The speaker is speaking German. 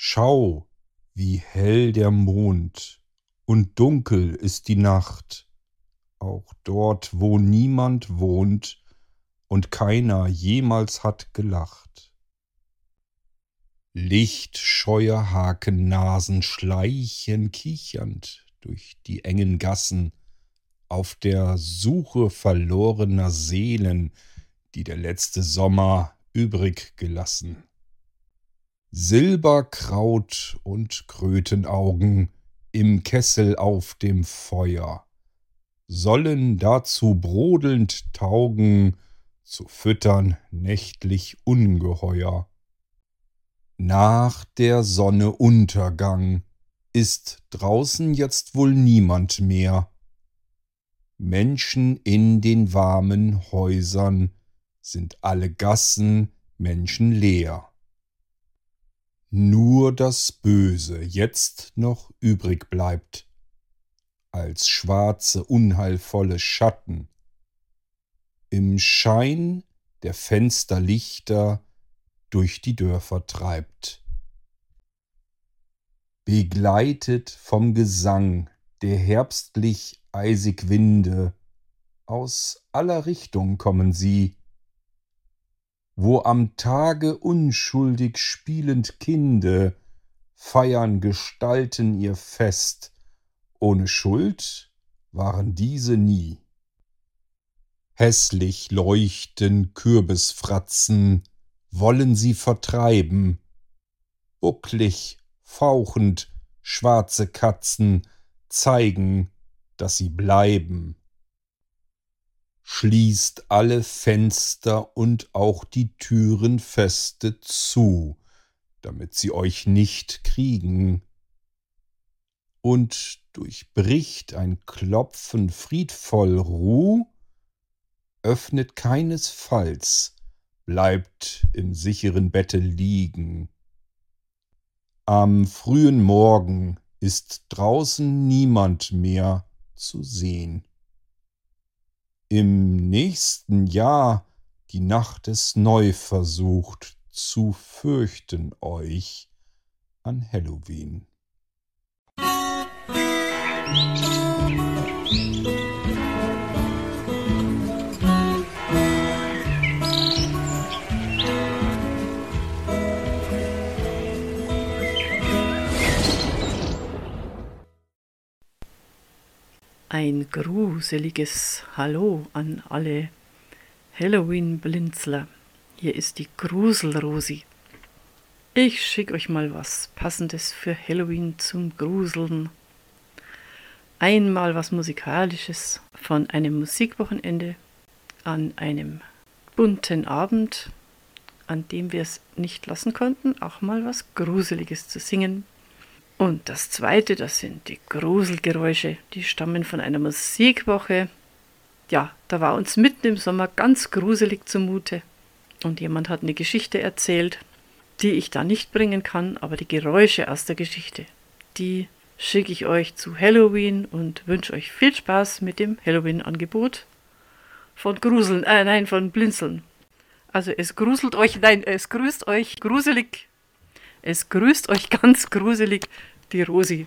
Schau, wie hell der Mond und dunkel ist die Nacht, auch dort, wo niemand wohnt und keiner jemals hat gelacht. Lichtscheue Hakennasen schleichen kichernd durch die engen Gassen auf der Suche verlorener Seelen, die der letzte Sommer übrig gelassen. Silberkraut und Krötenaugen im Kessel auf dem Feuer sollen dazu brodelnd taugen, zu füttern nächtlich Ungeheuer. Nach der Sonne Untergang ist draußen jetzt wohl niemand mehr. Menschen in den warmen Häusern sind alle Gassen menschenleer. Nur das Böse jetzt noch übrig bleibt, als schwarze, unheilvolle Schatten. Im Schein der Fensterlichter durch die Dörfer treibt. Begleitet vom Gesang der herbstlich eisig Winde, aus aller Richtung kommen sie, wo am Tage unschuldig spielend Kinde feiern Gestalten ihr Fest, ohne Schuld waren diese nie. Hässlich leuchten Kürbisfratzen, wollen sie vertreiben, bucklig, fauchend, schwarze Katzen zeigen, dass sie bleiben schließt alle Fenster und auch die Türen feste zu, damit sie euch nicht kriegen. Und durchbricht ein Klopfen friedvoll Ruh, öffnet keinesfalls, bleibt im sicheren Bette liegen. Am frühen Morgen ist draußen niemand mehr zu sehen im nächsten Jahr die Nacht es neu versucht zu fürchten euch an Halloween. Ein gruseliges Hallo an alle Halloween-Blinzler. Hier ist die Gruselrosi. Ich schicke euch mal was Passendes für Halloween zum Gruseln. Einmal was Musikalisches von einem Musikwochenende an einem bunten Abend, an dem wir es nicht lassen konnten, auch mal was Gruseliges zu singen. Und das zweite, das sind die Gruselgeräusche, die stammen von einer Musikwoche. Ja, da war uns mitten im Sommer ganz gruselig zumute. Und jemand hat eine Geschichte erzählt, die ich da nicht bringen kann, aber die Geräusche aus der Geschichte, die schicke ich euch zu Halloween und wünsche euch viel Spaß mit dem Halloween-Angebot von Gruseln, äh, nein, von Blinzeln. Also es gruselt euch, nein, es grüßt euch gruselig es grüßt euch ganz gruselig die Rosi.